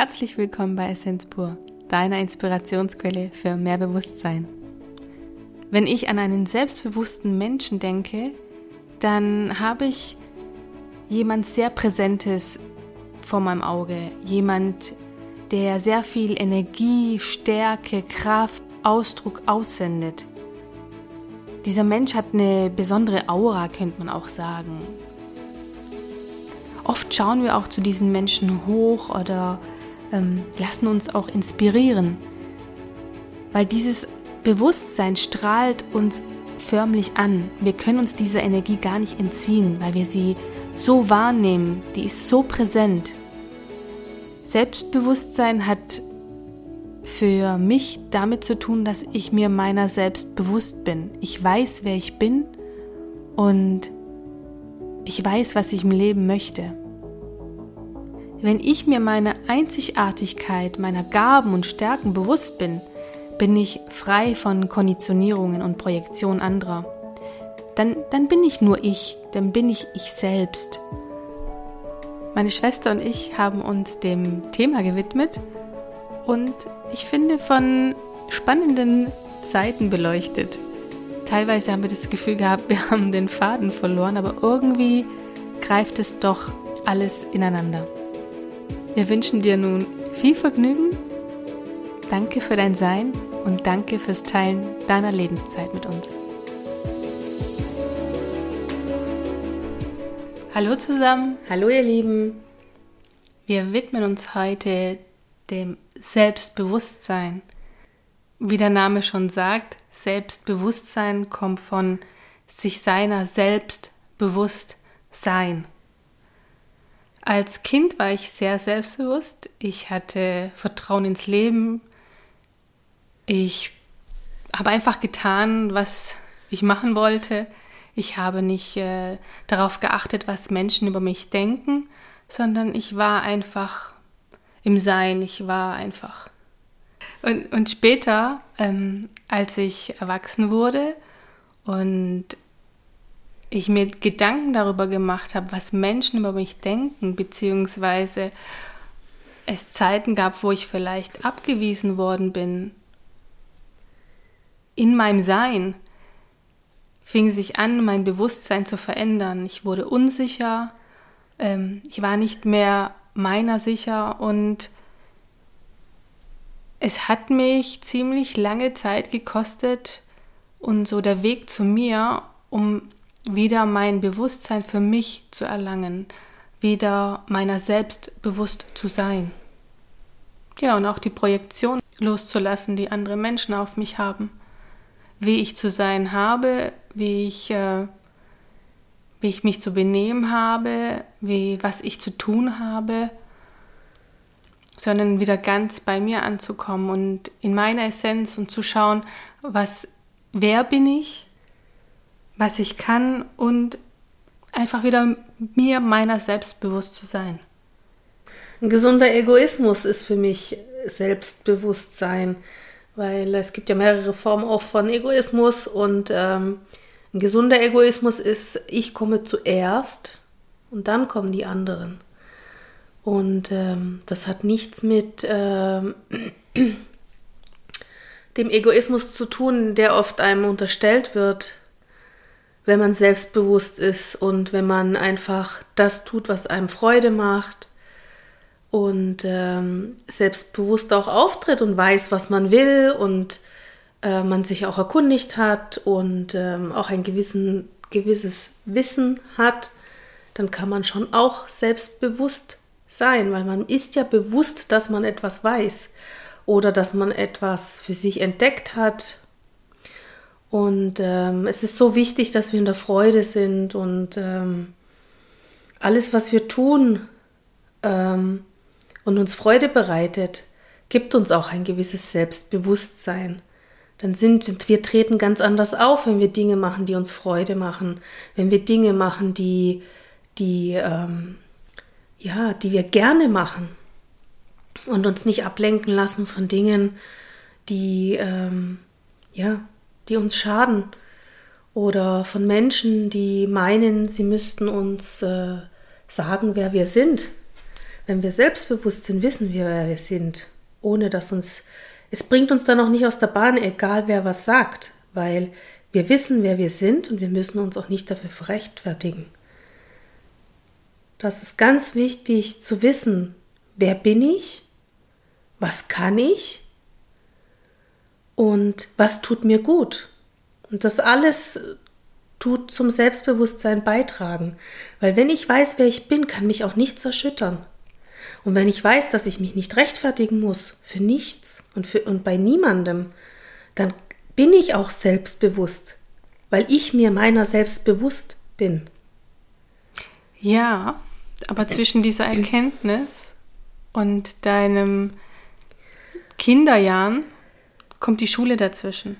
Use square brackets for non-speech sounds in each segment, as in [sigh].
herzlich willkommen bei Essenz pur, deiner Inspirationsquelle für mehr Bewusstsein. Wenn ich an einen selbstbewussten Menschen denke, dann habe ich jemand sehr Präsentes vor meinem Auge, jemand, der sehr viel Energie, Stärke, Kraft, Ausdruck aussendet. Dieser Mensch hat eine besondere Aura, könnte man auch sagen. Oft schauen wir auch zu diesen Menschen hoch oder ähm, lassen uns auch inspirieren, weil dieses Bewusstsein strahlt uns förmlich an. Wir können uns dieser Energie gar nicht entziehen, weil wir sie so wahrnehmen, die ist so präsent. Selbstbewusstsein hat für mich damit zu tun, dass ich mir meiner selbst bewusst bin. Ich weiß, wer ich bin und ich weiß, was ich im Leben möchte. Wenn ich mir meiner Einzigartigkeit, meiner Gaben und Stärken bewusst bin, bin ich frei von Konditionierungen und Projektion anderer. Dann, dann bin ich nur ich, dann bin ich ich selbst. Meine Schwester und ich haben uns dem Thema gewidmet und ich finde von spannenden Seiten beleuchtet. Teilweise haben wir das Gefühl gehabt, wir haben den Faden verloren, aber irgendwie greift es doch alles ineinander. Wir wünschen dir nun viel Vergnügen. Danke für dein Sein und danke fürs Teilen deiner Lebenszeit mit uns. Hallo zusammen. Hallo ihr Lieben. Wir widmen uns heute dem Selbstbewusstsein. Wie der Name schon sagt, Selbstbewusstsein kommt von sich seiner selbst bewusst sein. Als Kind war ich sehr selbstbewusst. Ich hatte Vertrauen ins Leben. Ich habe einfach getan, was ich machen wollte. Ich habe nicht äh, darauf geachtet, was Menschen über mich denken, sondern ich war einfach im Sein, ich war einfach. Und, und später, ähm, als ich erwachsen wurde und ich mir Gedanken darüber gemacht habe, was Menschen über mich denken, beziehungsweise es Zeiten gab, wo ich vielleicht abgewiesen worden bin, in meinem Sein fing sich an, mein Bewusstsein zu verändern. Ich wurde unsicher, ähm, ich war nicht mehr meiner sicher und es hat mich ziemlich lange Zeit gekostet und so der Weg zu mir, um wieder mein Bewusstsein für mich zu erlangen, wieder meiner selbst bewusst zu sein. Ja, und auch die Projektion loszulassen, die andere Menschen auf mich haben. Wie ich zu sein habe, wie ich äh, wie ich mich zu benehmen habe, wie, was ich zu tun habe, sondern wieder ganz bei mir anzukommen und in meiner Essenz und zu schauen, was, wer bin ich, was ich kann und einfach wieder mir meiner selbst bewusst zu sein. Ein gesunder Egoismus ist für mich Selbstbewusstsein, weil es gibt ja mehrere Formen auch von Egoismus und ähm, ein gesunder Egoismus ist, ich komme zuerst und dann kommen die anderen. Und ähm, das hat nichts mit ähm, [clears throat] dem Egoismus zu tun, der oft einem unterstellt wird, wenn man selbstbewusst ist und wenn man einfach das tut, was einem Freude macht und ähm, selbstbewusst auch auftritt und weiß, was man will und äh, man sich auch erkundigt hat und ähm, auch ein gewissen, gewisses Wissen hat, dann kann man schon auch selbstbewusst sein, weil man ist ja bewusst, dass man etwas weiß oder dass man etwas für sich entdeckt hat. Und ähm, es ist so wichtig, dass wir in der Freude sind und ähm, alles, was wir tun ähm, und uns Freude bereitet, gibt uns auch ein gewisses Selbstbewusstsein. Dann sind wir treten ganz anders auf, wenn wir Dinge machen, die uns Freude machen, wenn wir Dinge machen, die die ähm, ja, die wir gerne machen und uns nicht ablenken lassen von Dingen, die ähm, ja, die uns schaden. Oder von Menschen, die meinen, sie müssten uns äh, sagen, wer wir sind. wenn wir selbstbewusst sind, wissen wir, wer wir sind, ohne dass uns, es bringt uns dann auch nicht aus der Bahn, egal wer was sagt, weil wir wissen, wer wir sind und wir müssen uns auch nicht dafür rechtfertigen. Das ist ganz wichtig zu wissen, wer bin ich, was kann ich und was tut mir gut. Und das alles tut zum Selbstbewusstsein beitragen. Weil wenn ich weiß, wer ich bin, kann mich auch nichts erschüttern. Und wenn ich weiß, dass ich mich nicht rechtfertigen muss für nichts und, für, und bei niemandem, dann bin ich auch selbstbewusst, weil ich mir meiner selbst bewusst bin. Ja, aber zwischen dieser Erkenntnis und deinem Kinderjahren kommt die Schule dazwischen.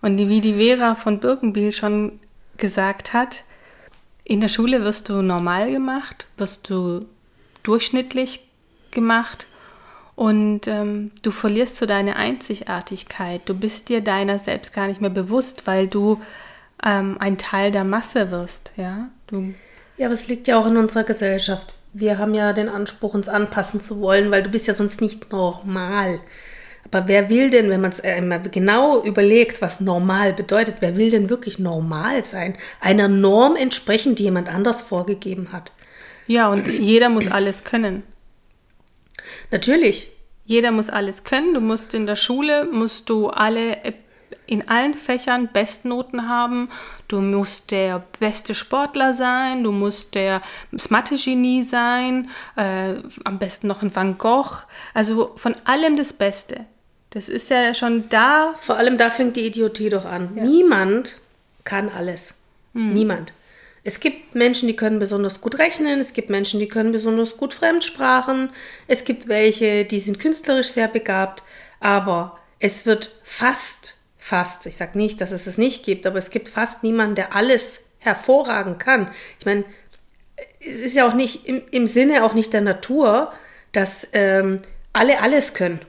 Und wie die Vera von Birkenbiel schon gesagt hat, in der Schule wirst du normal gemacht, wirst du durchschnittlich gemacht und ähm, du verlierst so deine Einzigartigkeit. Du bist dir deiner selbst gar nicht mehr bewusst, weil du ähm, ein Teil der Masse wirst. Ja? Du ja, aber es liegt ja auch in unserer Gesellschaft. Wir haben ja den Anspruch, uns anpassen zu wollen, weil du bist ja sonst nicht normal. Aber wer will denn, wenn man es einmal genau überlegt, was normal bedeutet, wer will denn wirklich normal sein? Einer Norm entsprechen, die jemand anders vorgegeben hat. Ja, und jeder muss alles können. Natürlich. Jeder muss alles können. Du musst in der Schule, musst du alle in allen Fächern Bestnoten haben. Du musst der beste Sportler sein, du musst der Mathe-Genie sein, äh, am besten noch ein Van Gogh. Also von allem das Beste. Das ist ja schon da. Vor allem da fängt die Idiotie doch an. Ja. Niemand kann alles. Hm. Niemand. Es gibt Menschen, die können besonders gut rechnen, es gibt Menschen, die können besonders gut Fremdsprachen, es gibt welche, die sind künstlerisch sehr begabt, aber es wird fast, fast, ich sage nicht, dass es es nicht gibt, aber es gibt fast niemanden, der alles hervorragen kann. Ich meine, es ist ja auch nicht im, im Sinne auch nicht der Natur, dass ähm, alle alles können.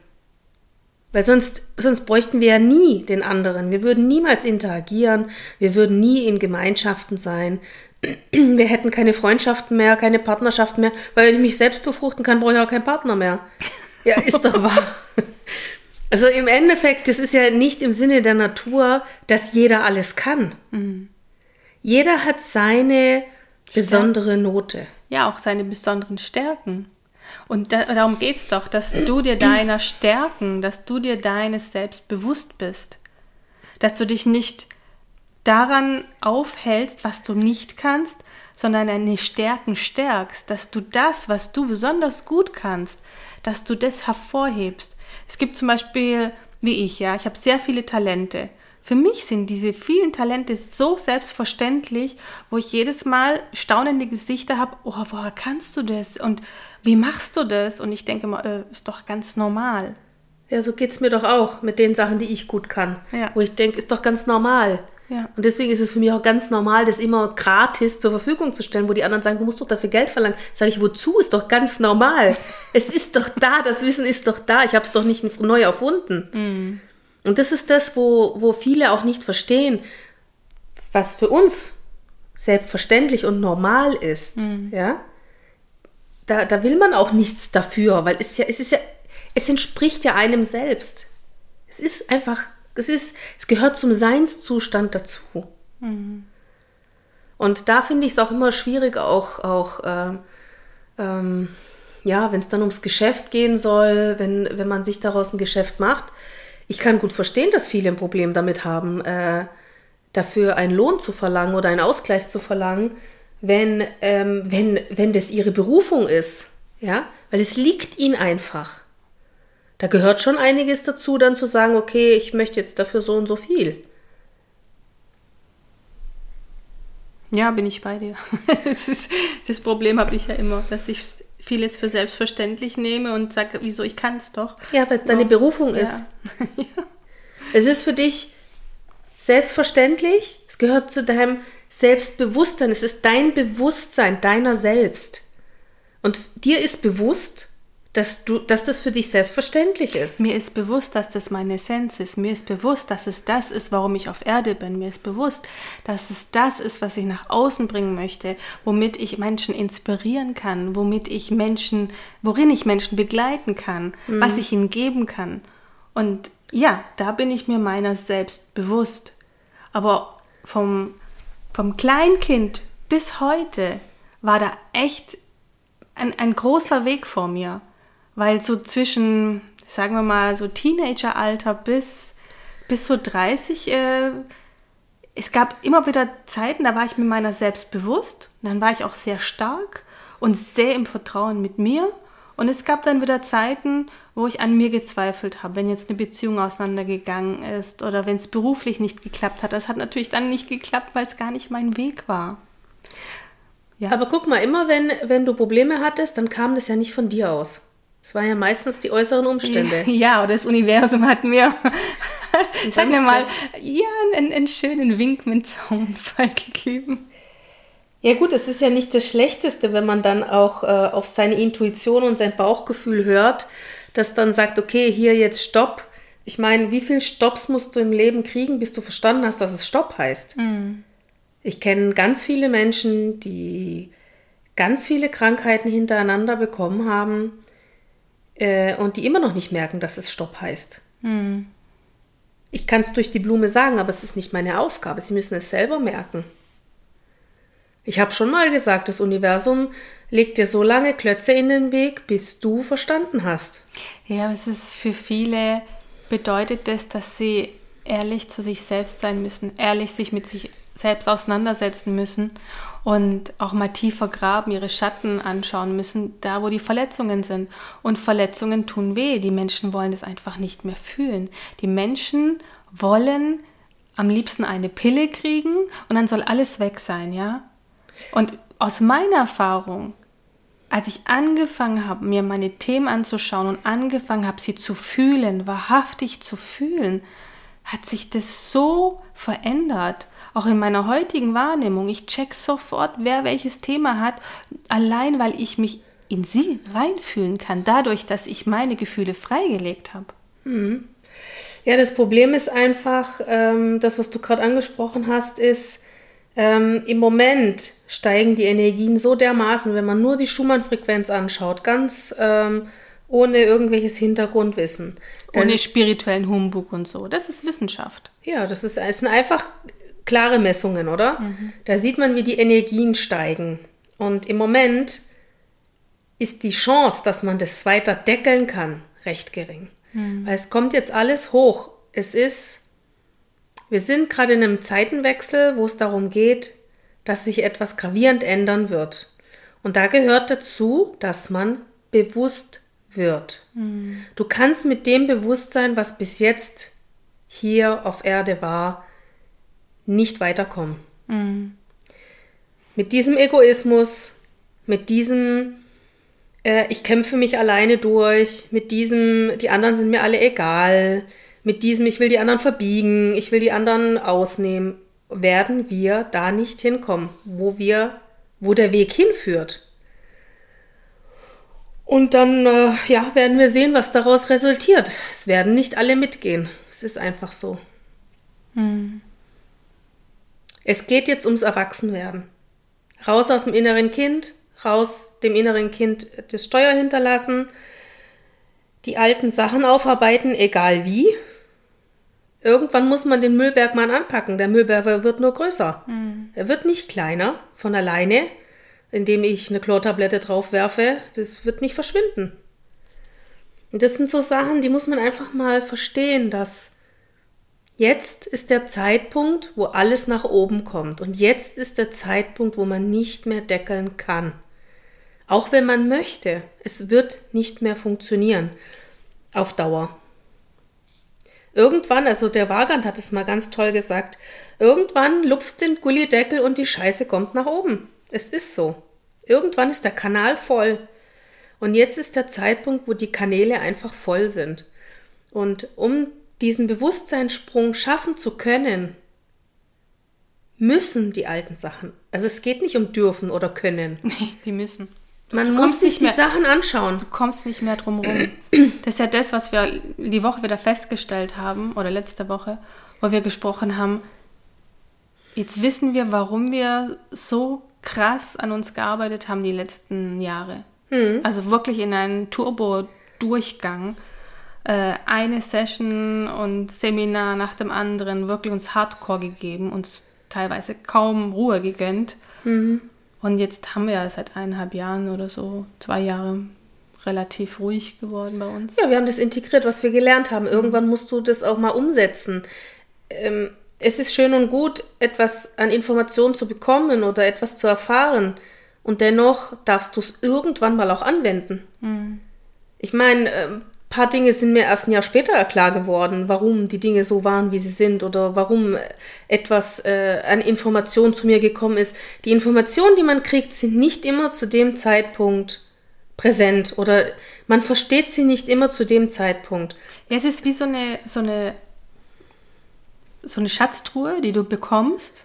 Weil sonst, sonst bräuchten wir ja nie den anderen. Wir würden niemals interagieren, wir würden nie in Gemeinschaften sein. [clears throat] Wir hätten keine Freundschaften mehr, keine Partnerschaften mehr. Weil wenn ich mich selbst befruchten kann, brauche ich auch keinen Partner mehr. Ja, ist doch wahr. [laughs] Also im Endeffekt, das ist ja nicht im Sinne der Natur, dass jeder alles kann. Mhm. Jeder hat seine besondere Note. Ja, auch seine besonderen Stärken. Und da, darum geht es doch, dass du dir deiner Stärken, dass du dir deines selbst bewusst bist. Dass du dich nicht daran aufhältst, was du nicht kannst, sondern deine Stärken stärkst, dass du das, was du besonders gut kannst, dass du das hervorhebst. Es gibt zum Beispiel, wie ich, ja, ich habe sehr viele Talente. Für mich sind diese vielen Talente so selbstverständlich, wo ich jedes Mal staunende Gesichter habe, oh, woher kannst du das? Und wie machst du das? Und ich denke mal, äh, ist doch ganz normal. Ja, so geht es mir doch auch mit den Sachen, die ich gut kann. Ja. Wo ich denke, ist doch ganz normal. Ja. Und deswegen ist es für mich auch ganz normal, das immer gratis zur Verfügung zu stellen, wo die anderen sagen, du musst doch dafür Geld verlangen. Sage ich, wozu? Ist doch ganz normal. [laughs] es ist doch da, das Wissen ist doch da. Ich habe es doch nicht neu erfunden. Mm. Und das ist das, wo, wo viele auch nicht verstehen, was für uns selbstverständlich und normal ist. Mm. Ja? da, da will man auch nichts dafür, weil es ja, es ist ja, es entspricht ja einem selbst. Es ist einfach, es ist, es gehört zum Seinszustand dazu. Mhm. Und da finde ich es auch immer schwierig, auch, auch äh, ähm, ja, wenn es dann ums Geschäft gehen soll, wenn, wenn man sich daraus ein Geschäft macht. Ich kann gut verstehen, dass viele ein Problem damit haben, äh, dafür einen Lohn zu verlangen oder einen Ausgleich zu verlangen, wenn, ähm, wenn, wenn das ihre Berufung ist. Ja, weil es liegt ihnen einfach. Da gehört schon einiges dazu, dann zu sagen, okay, ich möchte jetzt dafür so und so viel. Ja, bin ich bei dir. [laughs] Das, ist, das Problem habe ich ja immer, dass ich vieles für selbstverständlich nehme und sage, wieso, ich kann es doch. Ja, weil es deine Berufung ist. [laughs] Ja. Es ist für dich selbstverständlich, es gehört zu deinem Selbstbewusstsein. Es ist dein Bewusstsein deiner selbst. Und dir ist bewusst, dass du, dass das für dich selbstverständlich ist. Mir ist bewusst, dass das meine Essenz ist. Mir ist bewusst, dass es das ist, warum ich auf Erde bin. Mir ist bewusst, dass es das ist, was ich nach außen bringen möchte, womit ich Menschen inspirieren kann, womit ich Menschen, worin ich Menschen begleiten kann, mhm. was ich ihnen geben kann. Und ja, da bin ich mir meiner selbst bewusst. Aber vom, vom Kleinkind bis heute war da echt ein, ein großer Weg vor mir. Weil so zwischen, sagen wir mal, so Teenageralter bis, bis so 30, äh, es gab immer wieder Zeiten, da war ich mir meiner selbst bewusst. Dann war ich auch sehr stark und sehr im Vertrauen mit mir. Und es gab dann wieder Zeiten, wo ich an mir gezweifelt habe, wenn jetzt eine Beziehung auseinandergegangen ist oder wenn es beruflich nicht geklappt hat. Das hat natürlich dann nicht geklappt, weil es gar nicht mein Weg war. Ja. Aber guck mal, immer wenn, wenn du Probleme hattest, dann kam das ja nicht von dir aus. Es waren ja meistens die äußeren Umstände. [laughs] Ja, oder das Universum hat mir, [laughs] sagen wir mal, ja, einen, einen schönen Wink mit Zaunfall [laughs] gegeben. Ja gut, es ist ja nicht das Schlechteste, wenn man dann auch äh, auf seine Intuition und sein Bauchgefühl hört, das dann sagt, okay, hier jetzt Stopp. Ich meine, wie viele Stopps musst du im Leben kriegen, bis du verstanden hast, dass es Stopp heißt? Mhm. Ich kenne ganz viele Menschen, die ganz viele Krankheiten hintereinander bekommen haben äh, und die immer noch nicht merken, dass es Stopp heißt. Mhm. Ich kann es durch die Blume sagen, aber es ist nicht meine Aufgabe. Sie müssen es selber merken. Ich habe schon mal gesagt, das Universum legt dir so lange Klötze in den Weg, bis du verstanden hast. Ja, es ist für viele bedeutet das, dass sie ehrlich zu sich selbst sein müssen, ehrlich sich mit sich selbst auseinandersetzen müssen und auch mal tiefer graben, ihre Schatten anschauen müssen, da wo die Verletzungen sind. Und Verletzungen tun weh. Die Menschen wollen es einfach nicht mehr fühlen. Die Menschen wollen am liebsten eine Pille kriegen und dann soll alles weg sein, ja? Und aus meiner Erfahrung, als ich angefangen habe, mir meine Themen anzuschauen und angefangen habe, sie zu fühlen, wahrhaftig zu fühlen, hat sich das so verändert. Auch in meiner heutigen Wahrnehmung. Ich check sofort, wer welches Thema hat, allein weil ich mich in sie reinfühlen kann, dadurch, dass ich meine Gefühle freigelegt habe. Mhm. Ja, das Problem ist einfach, ähm, das, was du gerade angesprochen hast, ist, ähm, im Moment steigen die Energien so dermaßen, wenn man nur die Schumann-Frequenz anschaut, ganz ähm, ohne irgendwelches Hintergrundwissen. Das ohne spirituellen Humbug und so. Das ist Wissenschaft. Ja, das, ist, das sind einfach klare Messungen, oder? Mhm. Da sieht man, wie die Energien steigen. Und im Moment ist die Chance, dass man das weiter deckeln kann, recht gering. Mhm. Weil es kommt jetzt alles hoch. Es ist, wir sind gerade in einem Zeitenwechsel, wo es darum geht, dass sich etwas gravierend ändern wird. Und da gehört dazu, dass man bewusst wird. Mhm. Du kannst mit dem Bewusstsein, was bis jetzt hier auf Erde war, nicht weiterkommen. Mhm. Mit diesem Egoismus, mit diesem, äh, ich kämpfe mich alleine durch, mit diesem, die anderen sind mir alle egal, mit diesem, ich will die anderen verbiegen, ich will die anderen ausnehmen, werden wir da nicht hinkommen, wo wir, wo der Weg hinführt. Und dann, äh, ja, werden wir sehen, was daraus resultiert. Es werden nicht alle mitgehen. Es ist einfach so. Hm. Es geht jetzt ums Erwachsenwerden. Raus aus dem inneren Kind, raus dem inneren Kind das Steuer hinterlassen, die alten Sachen aufarbeiten, egal wie. Irgendwann muss man den Müllberg mal anpacken. Der Müllberg wird nur größer. Mhm. Er wird nicht kleiner von alleine, indem ich eine Chlortablette drauf werfe. Das wird nicht verschwinden. Und das sind so Sachen, die muss man einfach mal verstehen, dass Jetzt ist der Zeitpunkt, wo alles nach oben kommt. Und jetzt ist der Zeitpunkt, wo man nicht mehr deckeln kann. Auch wenn man möchte, es wird nicht mehr funktionieren. Auf Dauer. Irgendwann, also der Wagand hat es mal ganz toll gesagt, irgendwann lupft den Gullideckel und die Scheiße kommt nach oben. Es ist so. Irgendwann ist der Kanal voll. Und jetzt ist der Zeitpunkt, wo die Kanäle einfach voll sind. Und um diesen Bewusstseinssprung schaffen zu können, müssen die alten Sachen. Also es geht nicht um dürfen oder können. [laughs] Nee, die müssen. Man muss sich die mehr, Sachen anschauen. Du kommst nicht mehr drum rum. [clears throat] Das ist ja das, was wir die Woche wieder festgestellt haben, oder letzte Woche, wo wir gesprochen haben. Jetzt wissen wir, warum wir so krass an uns gearbeitet haben die letzten Jahre. Mhm. Also wirklich in einen Turbo-Durchgang. Äh, eine Session und Seminar nach dem anderen, wirklich uns Hardcore gegeben, uns teilweise kaum Ruhe gegönnt. Mhm. Und jetzt haben wir ja seit eineinhalb Jahren oder so, zwei Jahre, relativ ruhig geworden bei uns. Ja, wir haben das integriert, was wir gelernt haben. Irgendwann musst du das auch mal umsetzen. Ähm, es ist schön und gut, etwas an Informationen zu bekommen oder etwas zu erfahren. Und dennoch darfst du es irgendwann mal auch anwenden. Mhm. Ich meine, ein ähm, paar Dinge sind mir erst ein Jahr später klar geworden, warum die Dinge so waren, wie sie sind oder warum etwas äh, an Informationen zu mir gekommen ist. Die Informationen, die man kriegt, sind nicht immer zu dem Zeitpunkt präsent oder man versteht sie nicht immer zu dem Zeitpunkt. Ja, es ist wie so eine, so eine, so eine Schatztruhe, die du bekommst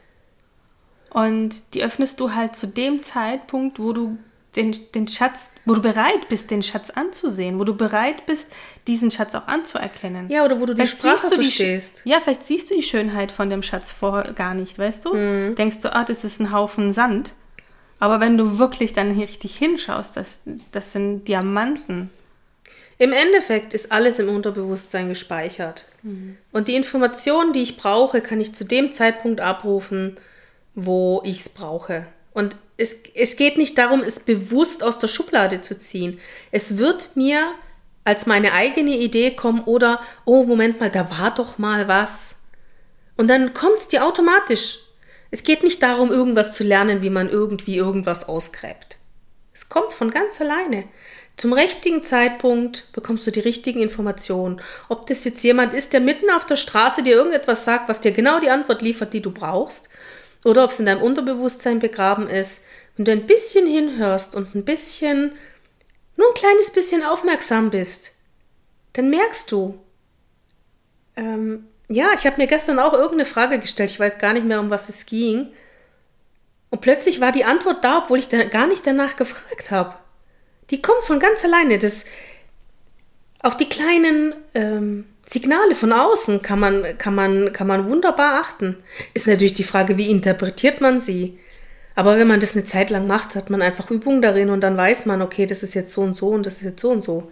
und die öffnest du halt zu dem Zeitpunkt, wo du den, den Schatz, wo du bereit bist, den Schatz anzusehen, wo du bereit bist, diesen Schatz auch anzuerkennen. Ja, oder wo du vielleicht die Sprache du verstehst. Die, ja, vielleicht siehst du die Schönheit von dem Schatz vorher gar nicht, weißt du? Mhm. Denkst du, ah, das ist ein Haufen Sand. Aber wenn du wirklich dann hier richtig hinschaust, das, das sind Diamanten. Im Endeffekt ist alles im Unterbewusstsein gespeichert. Mhm. Und die Informationen, die ich brauche, kann ich zu dem Zeitpunkt abrufen, wo ich es brauche. Und es, es geht nicht darum, es bewusst aus der Schublade zu ziehen. Es wird mir als meine eigene Idee kommen oder, oh, Moment mal, da war doch mal was. Und dann kommt es dir automatisch. Es geht nicht darum, irgendwas zu lernen, wie man irgendwie irgendwas ausgräbt. Es kommt von ganz alleine. Zum richtigen Zeitpunkt bekommst du die richtigen Informationen. Ob das jetzt jemand ist, der mitten auf der Straße dir irgendetwas sagt, was dir genau die Antwort liefert, die du brauchst, oder ob es in deinem Unterbewusstsein begraben ist, wenn du ein bisschen hinhörst und ein bisschen, nur ein kleines bisschen aufmerksam bist, dann merkst du, ähm, ja, ich habe mir gestern auch irgendeine Frage gestellt, ich weiß gar nicht mehr, um was es ging. Und plötzlich war die Antwort da, obwohl ich da gar nicht danach gefragt habe. Die kommt von ganz alleine. Das, auf die kleinen ähm, Signale von außen kann man, kann, man, kann man wunderbar achten. Ist natürlich die Frage, wie interpretiert man sie? Aber wenn man das eine Zeit lang macht, hat man einfach Übung darin und dann weiß man, okay, das ist jetzt so und so und das ist jetzt so und so.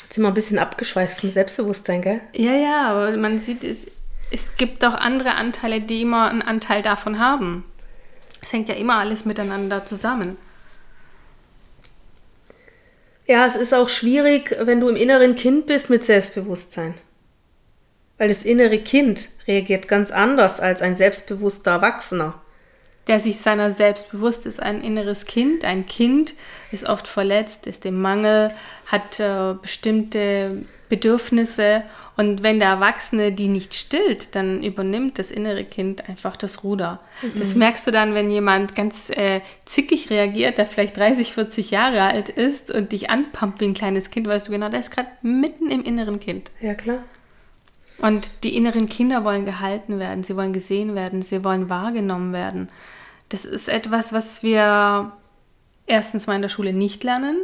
Jetzt sind wir ein bisschen abgeschweißt vom Selbstbewusstsein, gell? Ja, ja, aber man sieht, es, es gibt auch andere Anteile, die immer einen Anteil davon haben. Es hängt ja immer alles miteinander zusammen. Ja, es ist auch schwierig, wenn du im inneren Kind bist mit Selbstbewusstsein. Weil das innere Kind reagiert ganz anders als ein selbstbewusster Erwachsener. Der sich seiner selbst bewusst ist, ein inneres Kind. Ein Kind ist oft verletzt, ist im Mangel, hat äh, bestimmte Bedürfnisse und wenn der Erwachsene die nicht stillt, dann übernimmt das innere Kind einfach das Ruder. Mhm. Das merkst du dann, wenn jemand ganz äh, zickig reagiert, der vielleicht 30, 40 Jahre alt ist und dich anpumpt wie ein kleines Kind, weißt du genau, der ist gerade mitten im inneren Kind. Ja, klar. Und die inneren Kinder wollen gehalten werden, sie wollen gesehen werden, sie wollen wahrgenommen werden. Das ist etwas, was wir erstens mal in der Schule nicht lernen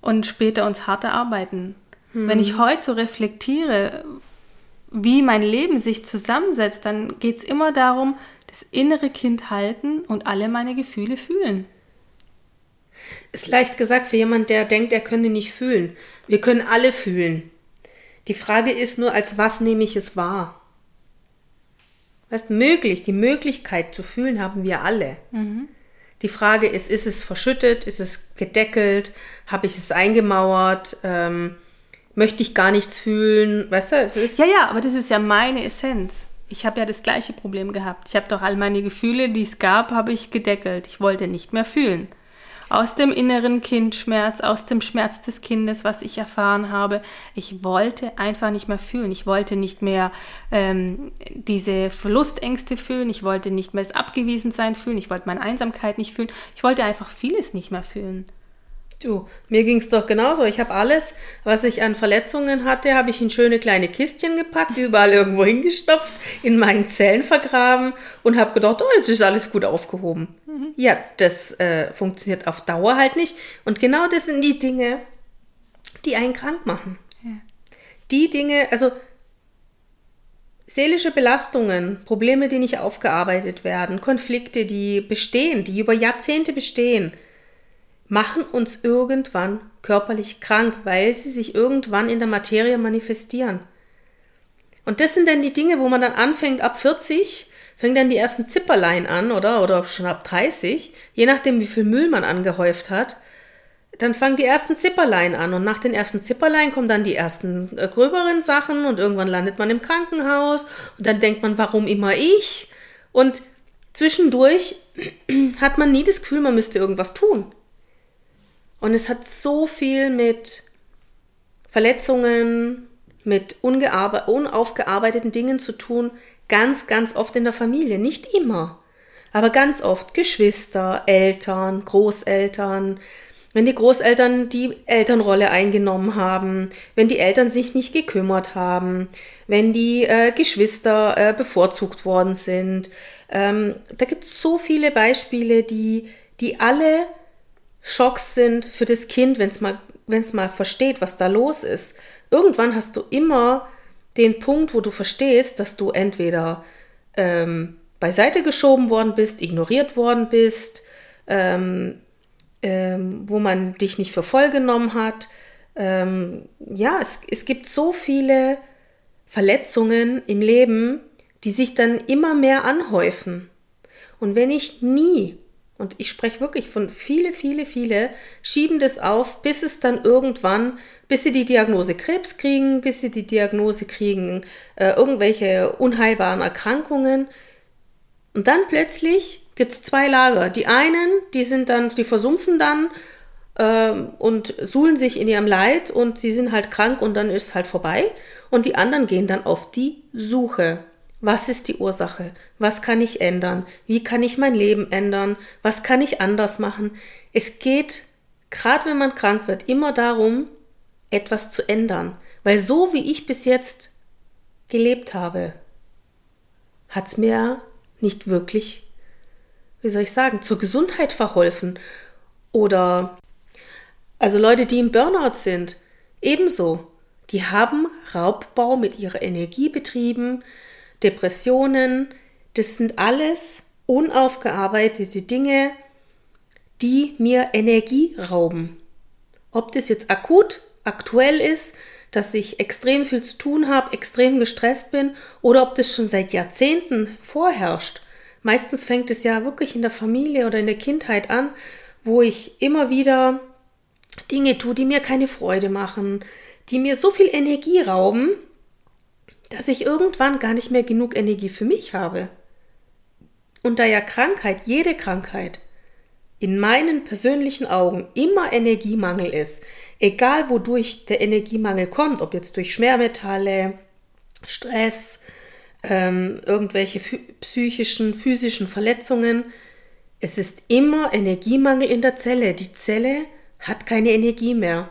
und später uns hart erarbeiten. Hm. Wenn ich heute so reflektiere, wie mein Leben sich zusammensetzt, dann geht es immer darum, das innere Kind halten und alle meine Gefühle fühlen. Ist leicht gesagt für jemand, der denkt, er könne nicht fühlen. Wir können alle fühlen. Die Frage ist nur, als was nehme ich es wahr? Weißt, möglich, die Möglichkeit zu fühlen haben wir alle. Mhm. Die Frage ist, ist es verschüttet? Ist es gedeckelt? Habe ich es eingemauert? Ähm, möchte ich gar nichts fühlen, weißt du? Es ist ja, ja, aber das ist ja meine Essenz. Ich habe ja das gleiche Problem gehabt. Ich habe doch all meine Gefühle, die es gab, habe ich gedeckelt. Ich wollte nicht mehr fühlen. Aus dem inneren Kindschmerz, aus dem Schmerz des Kindes, was ich erfahren habe. Ich wollte einfach nicht mehr fühlen. Ich wollte nicht mehr ähm, diese Verlustängste fühlen. Ich wollte nicht mehr das Abgewiesensein fühlen. Ich wollte meine Einsamkeit nicht fühlen. Ich wollte einfach vieles nicht mehr fühlen. Du, mir ging es doch genauso. Ich habe alles, was ich an Verletzungen hatte, habe ich in schöne kleine Kistchen gepackt, überall irgendwo hingestopft, in meinen Zellen vergraben und habe gedacht, oh, jetzt ist alles gut aufgehoben. Mhm. Ja, das äh, funktioniert auf Dauer halt nicht. Und genau das sind die Dinge, die einen krank machen. Ja. Die Dinge, also seelische Belastungen, Probleme, die nicht aufgearbeitet werden, Konflikte, die bestehen, die über Jahrzehnte bestehen, machen uns irgendwann körperlich krank, weil sie sich irgendwann in der Materie manifestieren. Und das sind dann die Dinge, wo man dann anfängt, ab 40 fängt dann die ersten Zipperlein an, oder? Oder schon ab 30, je nachdem, wie viel Müll man angehäuft hat. Dann fangen die ersten Zipperlein an und nach den ersten Zipperlein kommen dann die ersten äh, gröberen Sachen und irgendwann landet man im Krankenhaus und dann denkt man, warum immer ich? Und zwischendurch [clears throat] hat man nie das Gefühl, man müsste irgendwas tun. Und es hat so viel mit Verletzungen, mit unaufgearbeiteten Dingen zu tun, ganz, ganz oft in der Familie. Nicht immer, aber ganz oft Geschwister, Eltern, Großeltern, wenn die Großeltern die Elternrolle eingenommen haben, wenn die Eltern sich nicht gekümmert haben, wenn die äh, Geschwister äh, bevorzugt worden sind. Ähm, da gibt es so viele Beispiele, die, die alle Schocks sind für das Kind, wenn es mal, mal versteht, was da los ist. Irgendwann hast du immer den Punkt, wo du verstehst, dass du entweder ähm, beiseite geschoben worden bist, ignoriert worden bist, ähm, ähm, wo man dich nicht für voll genommen hat. Ähm, ja, es, es gibt so viele Verletzungen im Leben, die sich dann immer mehr anhäufen. Und wenn ich nie und ich spreche wirklich von viele, viele, viele, schieben das auf, bis es dann irgendwann, bis sie die Diagnose Krebs kriegen, bis sie die Diagnose kriegen, äh, irgendwelche unheilbaren Erkrankungen. Und dann plötzlich gibt es zwei Lager. Die einen, die sind dann, die versumpfen dann äh, und suhlen sich in ihrem Leid und sie sind halt krank und dann ist es halt vorbei. Und die anderen gehen dann auf die Suche was ist die Ursache? Was kann ich ändern? Wie kann ich mein Leben ändern? Was kann ich anders machen? Es geht, gerade wenn man krank wird, immer darum, etwas zu ändern. Weil so wie ich bis jetzt gelebt habe, hat es mir nicht wirklich, wie soll ich sagen, zur Gesundheit verholfen. Oder also Leute, die im Burnout sind, ebenso. Die haben Raubbau mit ihrer Energie betrieben, Depressionen, das sind alles unaufgearbeitete Dinge, die mir Energie rauben. Ob das jetzt akut, aktuell ist, dass ich extrem viel zu tun habe, extrem gestresst bin, oder ob das schon seit Jahrzehnten vorherrscht. Meistens fängt es ja wirklich in der Familie oder in der Kindheit an, wo ich immer wieder Dinge tue, die mir keine Freude machen, die mir so viel Energie rauben, dass ich irgendwann gar nicht mehr genug Energie für mich habe. Und da ja Krankheit, jede Krankheit, in meinen persönlichen Augen immer Energiemangel ist, egal wodurch der Energiemangel kommt, ob jetzt durch Schwermetalle, Stress, ähm, irgendwelche psychischen, physischen Verletzungen, es ist immer Energiemangel in der Zelle. Die Zelle hat keine Energie mehr.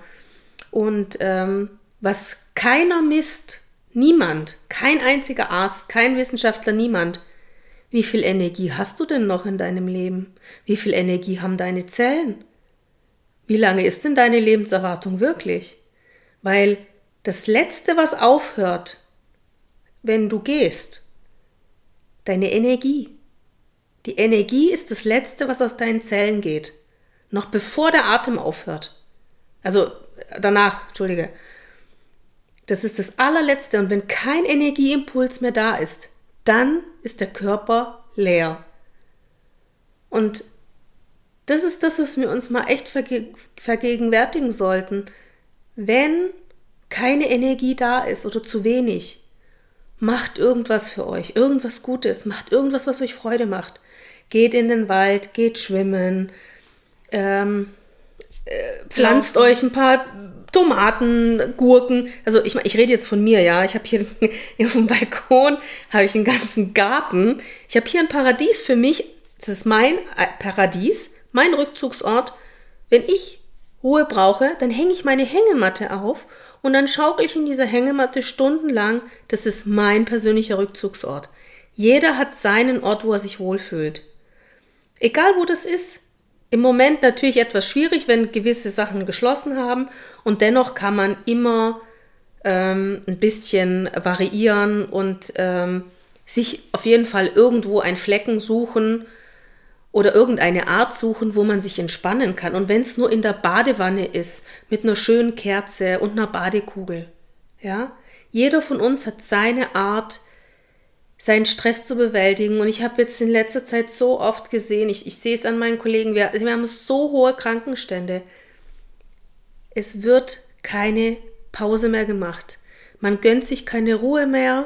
Und ähm, was keiner misst, Niemand, kein einziger Arzt, kein Wissenschaftler, niemand. Wie viel Energie hast du denn noch in deinem Leben? Wie viel Energie haben deine Zellen? Wie lange ist denn deine Lebenserwartung wirklich? Weil das Letzte, was aufhört, wenn du gehst, deine Energie. Die Energie ist das Letzte, was aus deinen Zellen geht. Noch bevor der Atem aufhört. Also danach, entschuldige. Das ist das allerletzte. Und wenn kein Energieimpuls mehr da ist, dann ist der Körper leer. Und das ist das, was wir uns mal echt verge vergegenwärtigen sollten. Wenn keine Energie da ist oder zu wenig, macht irgendwas für euch, irgendwas Gutes, macht irgendwas, was euch Freude macht. Geht in den Wald, geht schwimmen, ähm, äh, pflanzt Laufen. euch ein paar Tomaten, Gurken. Also ich, ich rede jetzt von mir, ja. Ich habe hier, [laughs] hier auf dem Balkon habe ich einen ganzen Garten. Ich habe hier ein Paradies für mich. Das ist mein äh, Paradies, mein Rückzugsort. Wenn ich Ruhe brauche, dann hänge ich meine Hängematte auf und dann schaukel ich in dieser Hängematte stundenlang. Das ist mein persönlicher Rückzugsort. Jeder hat seinen Ort, wo er sich wohlfühlt. Egal wo das ist. Im Moment natürlich etwas schwierig, wenn gewisse Sachen geschlossen haben und dennoch kann man immer ähm, ein bisschen variieren und ähm, sich auf jeden Fall irgendwo ein Flecken suchen oder irgendeine Art suchen, wo man sich entspannen kann. Und wenn es nur in der Badewanne ist, mit einer schönen Kerze und einer Badekugel. Ja, jeder von uns hat seine Art, seinen Stress zu bewältigen. Und ich habe jetzt in letzter Zeit so oft gesehen, ich, ich sehe es an meinen Kollegen, wir, wir haben so hohe Krankenstände. Es wird keine Pause mehr gemacht. Man gönnt sich keine Ruhe mehr.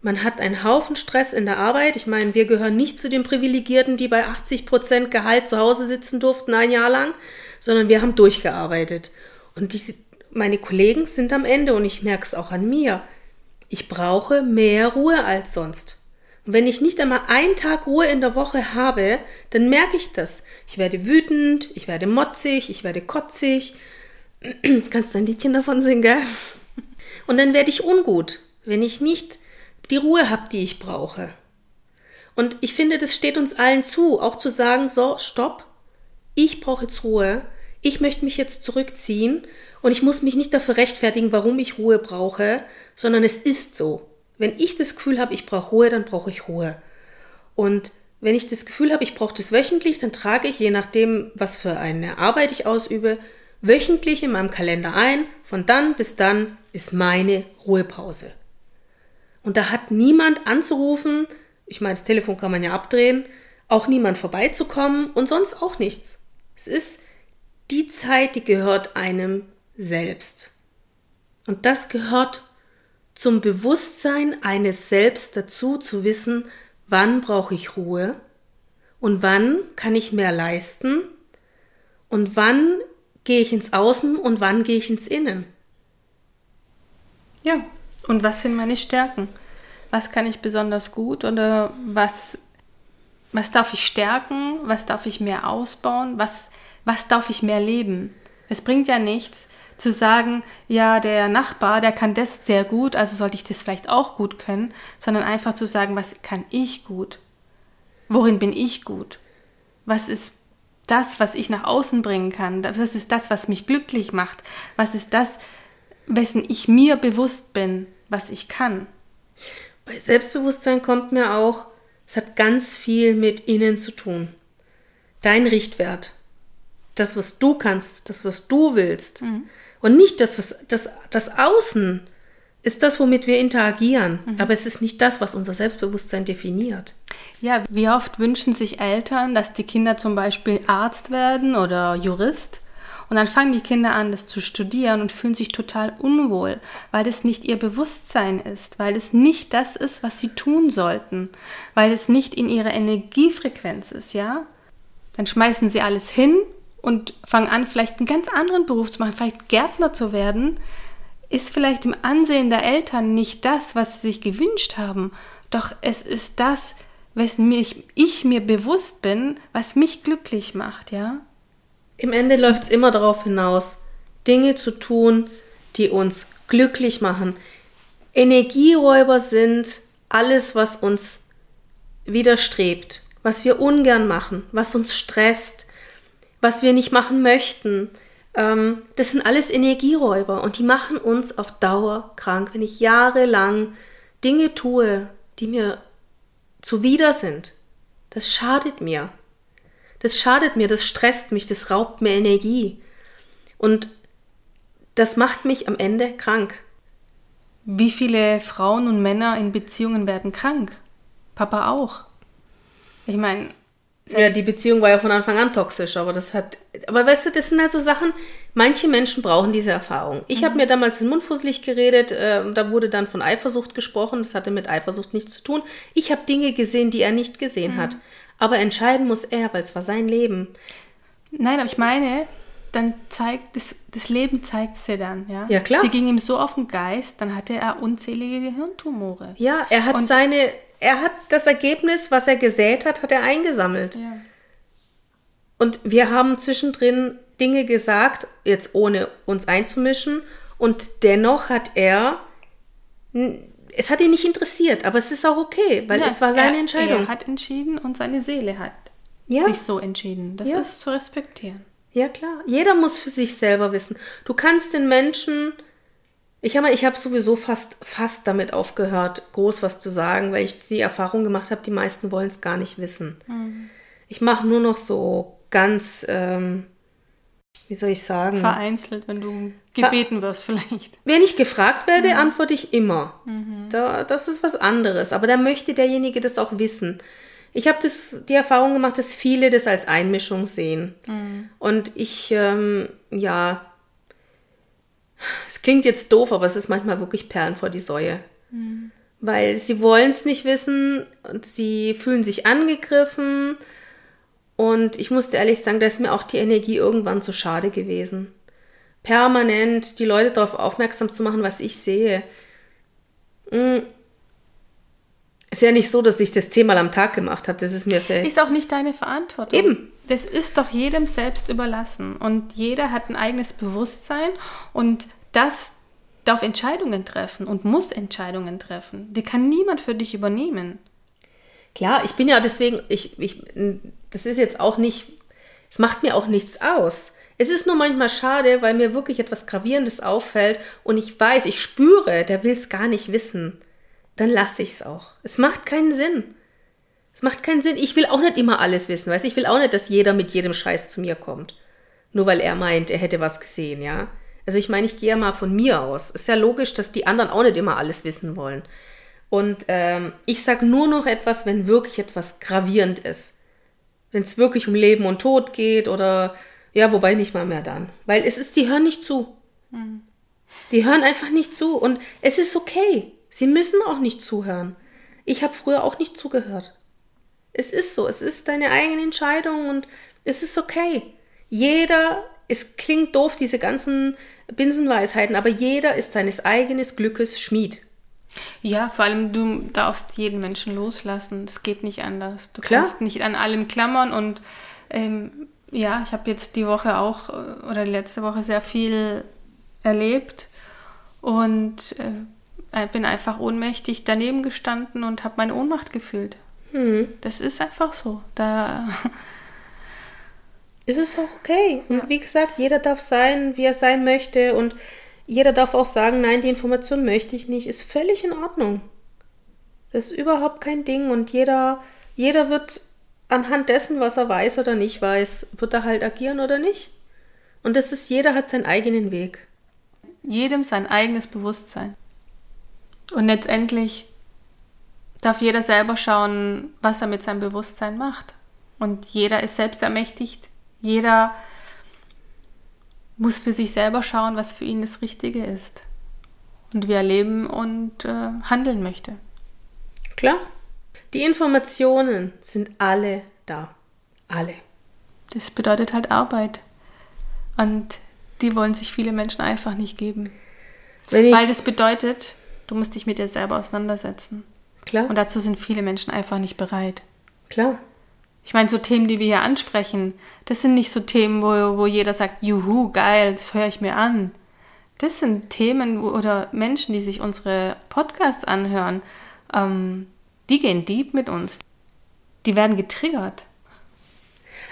Man hat einen Haufen Stress in der Arbeit. Ich meine, wir gehören nicht zu den Privilegierten, die bei 80 Prozent Gehalt zu Hause sitzen durften ein Jahr lang, sondern wir haben durchgearbeitet. Und die, meine Kollegen sind am Ende und ich merke es auch an mir. Ich brauche mehr Ruhe als sonst. Und wenn ich nicht einmal einen Tag Ruhe in der Woche habe, dann merke ich das. Ich werde wütend, ich werde motzig, ich werde kotzig. [clears throat] Kannst du ein Liedchen davon singen, gell? [laughs] Und dann werde ich ungut, wenn ich nicht die Ruhe habe, die ich brauche. Und ich finde, das steht uns allen zu, auch zu sagen, so, stopp, ich brauche jetzt Ruhe, ich möchte mich jetzt zurückziehen und ich muss mich nicht dafür rechtfertigen, warum ich Ruhe brauche, sondern es ist so. Wenn ich das Gefühl habe, ich brauche Ruhe, dann brauche ich Ruhe. Und wenn ich das Gefühl habe, ich brauche das wöchentlich, dann trage ich, je nachdem, was für eine Arbeit ich ausübe, wöchentlich in meinem Kalender ein, von dann bis dann ist meine Ruhepause. Und da hat niemand anzurufen, ich meine, das Telefon kann man ja abdrehen, auch niemand vorbeizukommen und sonst auch nichts. Es ist die Zeit, die gehört einem selbst. Und das gehört zum Bewusstsein eines Selbst dazu zu wissen, wann brauche ich Ruhe und wann kann ich mehr leisten und wann gehe ich ins Außen und wann gehe ich ins Innen. Ja, und was sind meine Stärken? Was kann ich besonders gut oder was, was darf ich stärken? Was darf ich mehr ausbauen? Was, was darf ich mehr leben? Es bringt ja nichts, zu sagen, ja, der Nachbar, der kann das sehr gut, also sollte ich das vielleicht auch gut können, sondern einfach zu sagen, was kann ich gut? Worin bin ich gut? Was ist das, was ich nach außen bringen kann? Was ist das, was mich glücklich macht? Was ist das, wessen ich mir bewusst bin, was ich kann? Bei Selbstbewusstsein kommt mir auch, es hat ganz viel mit innen zu tun. Dein Richtwert. Das, was du kannst, das, was du willst. Mhm. Und nicht das, was das, das Außen ist das, womit wir interagieren. Mhm. Aber es ist nicht das, was unser Selbstbewusstsein definiert. Ja, wie oft wünschen sich Eltern, dass die Kinder zum Beispiel Arzt werden oder Jurist? Und dann fangen die Kinder an, das zu studieren und fühlen sich total unwohl, weil es nicht ihr Bewusstsein ist, weil es nicht das ist, was sie tun sollten, weil es nicht in ihrer Energiefrequenz ist, ja? Dann schmeißen sie alles hin und fangen an, vielleicht einen ganz anderen Beruf zu machen, vielleicht Gärtner zu werden, ist vielleicht im Ansehen der Eltern nicht das, was sie sich gewünscht haben, doch es ist das, wessen ich, ich mir bewusst bin, was mich glücklich macht, ja? Im Ende läuft es immer darauf hinaus, Dinge zu tun, die uns glücklich machen. Energieräuber sind alles, was uns widerstrebt, was wir ungern machen, was uns stresst, was wir nicht machen möchten. Ähm, das sind alles Energieräuber und die machen uns auf Dauer krank. Wenn ich jahrelang Dinge tue, die mir zuwider sind, das schadet mir. Das schadet mir, das stresst mich, das raubt mir Energie. Und das macht mich am Ende krank. Wie viele Frauen und Männer in Beziehungen werden krank? Papa auch. Ich meine, ja, die Beziehung war ja von Anfang an toxisch, aber das hat. Aber weißt du, das sind halt so Sachen, manche Menschen brauchen diese Erfahrung. Ich mhm. habe mir damals in Mundfusselig geredet, äh, da wurde dann von Eifersucht gesprochen, das hatte mit Eifersucht nichts zu tun. Ich habe Dinge gesehen, die er nicht gesehen mhm. hat. Aber entscheiden muss er, weil es war sein Leben. Nein, aber ich meine, dann zeigt das, das Leben zeigt sie dann, ja. Ja, klar. Sie ging ihm so auf den Geist, dann hatte er unzählige Gehirntumore. Ja, er hat Und seine er hat das Ergebnis, was er gesät hat, hat er eingesammelt. Ja. Und wir haben zwischendrin Dinge gesagt, jetzt ohne uns einzumischen. Und dennoch hat er, es hat ihn nicht interessiert, aber es ist auch okay, weil ja, es war seine er, Entscheidung. Er hat entschieden und seine Seele hat ja. sich so entschieden. Das ist zu respektieren. Ja, klar. Jeder muss für sich selber wissen. Du kannst den Menschen. Ich habe ich hab sowieso fast, fast damit aufgehört, groß was zu sagen, weil ich die Erfahrung gemacht habe, die meisten wollen es gar nicht wissen. Mhm. Ich mache nur noch so ganz, ähm, wie soll ich sagen? Vereinzelt, wenn du gebeten wirst vielleicht. Wenn ich gefragt werde, mhm. antworte ich immer. Mhm. Da, das ist was anderes. Aber da möchte derjenige das auch wissen. Ich habe die Erfahrung gemacht, dass viele das als Einmischung sehen. Mhm. Und ich, ähm, ja, es klingt jetzt doof, aber es ist manchmal wirklich Perlen vor die Säue. Mhm. Weil sie wollen es nicht wissen und sie fühlen sich angegriffen. Und ich musste ehrlich sagen, da ist mir auch die Energie irgendwann zu schade gewesen. Permanent die Leute darauf aufmerksam zu machen, was ich sehe. Mhm ist ja nicht so, dass ich das zehnmal am Tag gemacht habe. Das ist mir vielleicht. Ist auch nicht deine Verantwortung. Eben. Das ist doch jedem selbst überlassen. Und jeder hat ein eigenes Bewusstsein und das darf Entscheidungen treffen und muss Entscheidungen treffen. Die kann niemand für dich übernehmen. Klar, ich bin ja deswegen, ich, ich, das ist jetzt auch nicht, es macht mir auch nichts aus. Es ist nur manchmal schade, weil mir wirklich etwas Gravierendes auffällt und ich weiß, ich spüre, der will es gar nicht wissen dann lasse ich es auch. Es macht keinen Sinn. Es macht keinen Sinn. Ich will auch nicht immer alles wissen, weißt Ich will auch nicht, dass jeder mit jedem Scheiß zu mir kommt. Nur weil er meint, er hätte was gesehen, ja. Also ich meine, ich gehe ja mal von mir aus. Ist ja logisch, dass die anderen auch nicht immer alles wissen wollen. Und ähm, ich sage nur noch etwas, wenn wirklich etwas gravierend ist. Wenn es wirklich um Leben und Tod geht oder ja, wobei nicht mal mehr dann. Weil es ist, die hören nicht zu. Mhm. Die hören einfach nicht zu. Und es ist okay. Sie müssen auch nicht zuhören. Ich habe früher auch nicht zugehört. Es ist so, es ist deine eigene Entscheidung und es ist okay. Jeder, es klingt doof, diese ganzen Binsenweisheiten, aber jeder ist seines eigenen Glückes Schmied. Ja, vor allem du darfst jeden Menschen loslassen. Das geht nicht anders. Du Klar. kannst nicht an allem klammern und ähm, ja, ich habe jetzt die Woche auch äh, oder die letzte Woche sehr viel erlebt und äh, bin einfach ohnmächtig daneben gestanden und habe meine Ohnmacht gefühlt. Hm. Das ist einfach so. Da [laughs] ist es auch okay. Und ja. wie gesagt, jeder darf sein, wie er sein möchte und jeder darf auch sagen, nein, die Information möchte ich nicht. Ist völlig in Ordnung. Das ist überhaupt kein Ding und jeder, jeder wird anhand dessen, was er weiß oder nicht weiß, wird er halt agieren oder nicht. Und das ist, jeder hat seinen eigenen Weg. Jedem sein eigenes Bewusstsein. Und letztendlich darf jeder selber schauen, was er mit seinem Bewusstsein macht. Und jeder ist selbst ermächtigt. Jeder muss für sich selber schauen, was für ihn das Richtige ist. Und wie er leben und äh, handeln möchte. Klar. Die Informationen sind alle da. Alle. Das bedeutet halt Arbeit. Und die wollen sich viele Menschen einfach nicht geben. Weil das bedeutet, Du musst dich mit dir selber auseinandersetzen. Klar. Und dazu sind viele Menschen einfach nicht bereit. Klar. Ich meine, so Themen, die wir hier ansprechen, das sind nicht so Themen, wo, wo jeder sagt, juhu, geil, das höre ich mir an. Das sind Themen wo, oder Menschen, die sich unsere Podcasts anhören, ähm, die gehen deep mit uns. Die werden getriggert.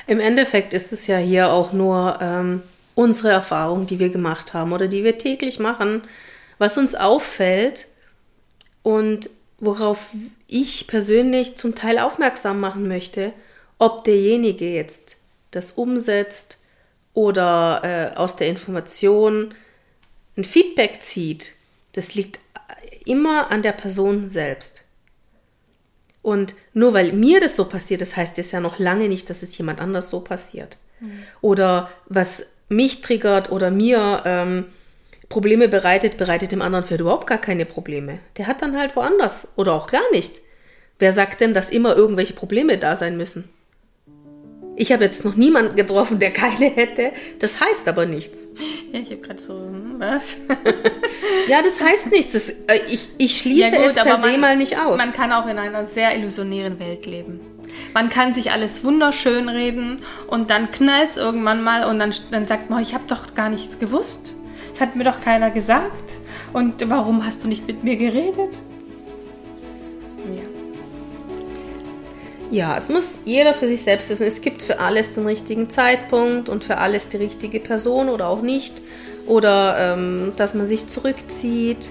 Im Endeffekt ist es ja hier auch nur ähm, unsere Erfahrung, die wir gemacht haben oder die wir täglich machen was uns auffällt und worauf ich persönlich zum Teil aufmerksam machen möchte, ob derjenige jetzt das umsetzt oder äh, aus der Information ein Feedback zieht, das liegt immer an der Person selbst. Und nur weil mir das so passiert, das heißt jetzt ja noch lange nicht, dass es jemand anders so passiert. Mhm. Oder was mich triggert oder mir ähm, Probleme bereitet, bereitet dem anderen vielleicht überhaupt gar keine Probleme. Der hat dann halt woanders oder auch gar nicht. Wer sagt denn, dass immer irgendwelche Probleme da sein müssen? Ich habe jetzt noch niemanden getroffen, der keine hätte. Das heißt aber nichts. Ja, ich habe gerade so, hm, was? [laughs] ja, das heißt nichts. Das, äh, ich, ich schließe ja gut, es per se mal nicht aus. Man kann auch in einer sehr illusionären Welt leben. Man kann sich alles wunderschön reden und dann knallt es irgendwann mal und dann, dann sagt man, ich habe doch gar nichts gewusst. Das hat mir doch keiner gesagt. Und warum hast du nicht mit mir geredet? Ja, es muss jeder für sich selbst wissen. Es gibt für alles den richtigen Zeitpunkt und für alles die richtige Person oder auch nicht. Oder ähm, dass man sich zurückzieht.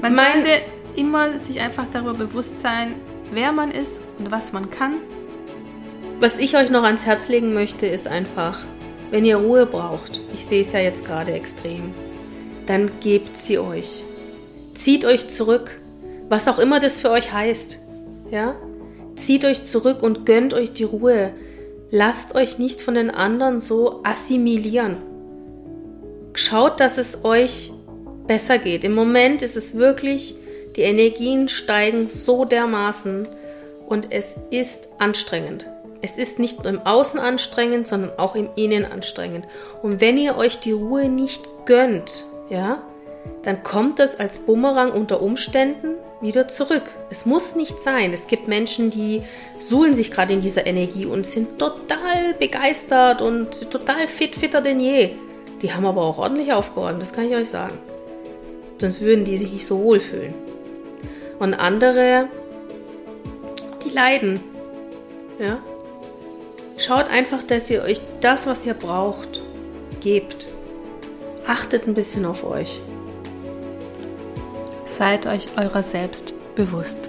Man mein, sollte immer sich einfach darüber bewusst sein, wer man ist und was man kann. Was ich euch noch ans Herz legen möchte, ist einfach, wenn ihr Ruhe braucht, ich sehe es ja jetzt gerade extrem, dann gebt sie euch. Zieht euch zurück, was auch immer das für euch heißt. Ja? Zieht euch zurück und gönnt euch die Ruhe. Lasst euch nicht von den anderen so assimilieren. Schaut, dass es euch besser geht. Im Moment ist es wirklich, die Energien steigen so dermaßen und es ist anstrengend. Es ist nicht nur im Außen anstrengend, sondern auch im Innen anstrengend. Und wenn ihr euch die Ruhe nicht gönnt, ja, dann kommt das als Bumerang unter Umständen wieder zurück. Es muss nicht sein. Es gibt Menschen, die suhlen sich gerade in dieser Energie und sind total begeistert und total fit, fitter denn je. Die haben aber auch ordentlich aufgeräumt, das kann ich euch sagen. Sonst würden die sich nicht so wohl fühlen. Und andere, die leiden. Ja? Schaut einfach, dass ihr euch das, was ihr braucht, gebt. Achtet ein bisschen auf euch. Seid euch eurer selbst bewusst.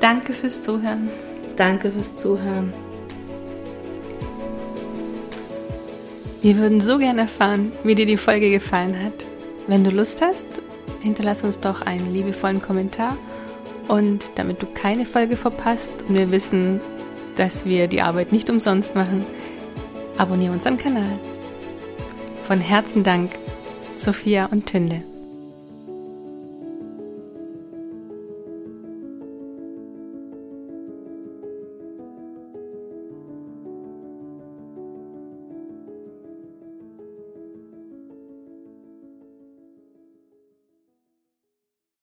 Danke fürs Zuhören. Danke fürs Zuhören. Wir würden so gerne erfahren, wie dir die Folge gefallen hat. Wenn du Lust hast, hinterlass uns doch einen liebevollen Kommentar. Und damit du keine Folge verpasst und wir wissen, dass wir die Arbeit nicht umsonst machen, abonniere unseren Kanal. Von Herzen Dank, Sophia und Tünde.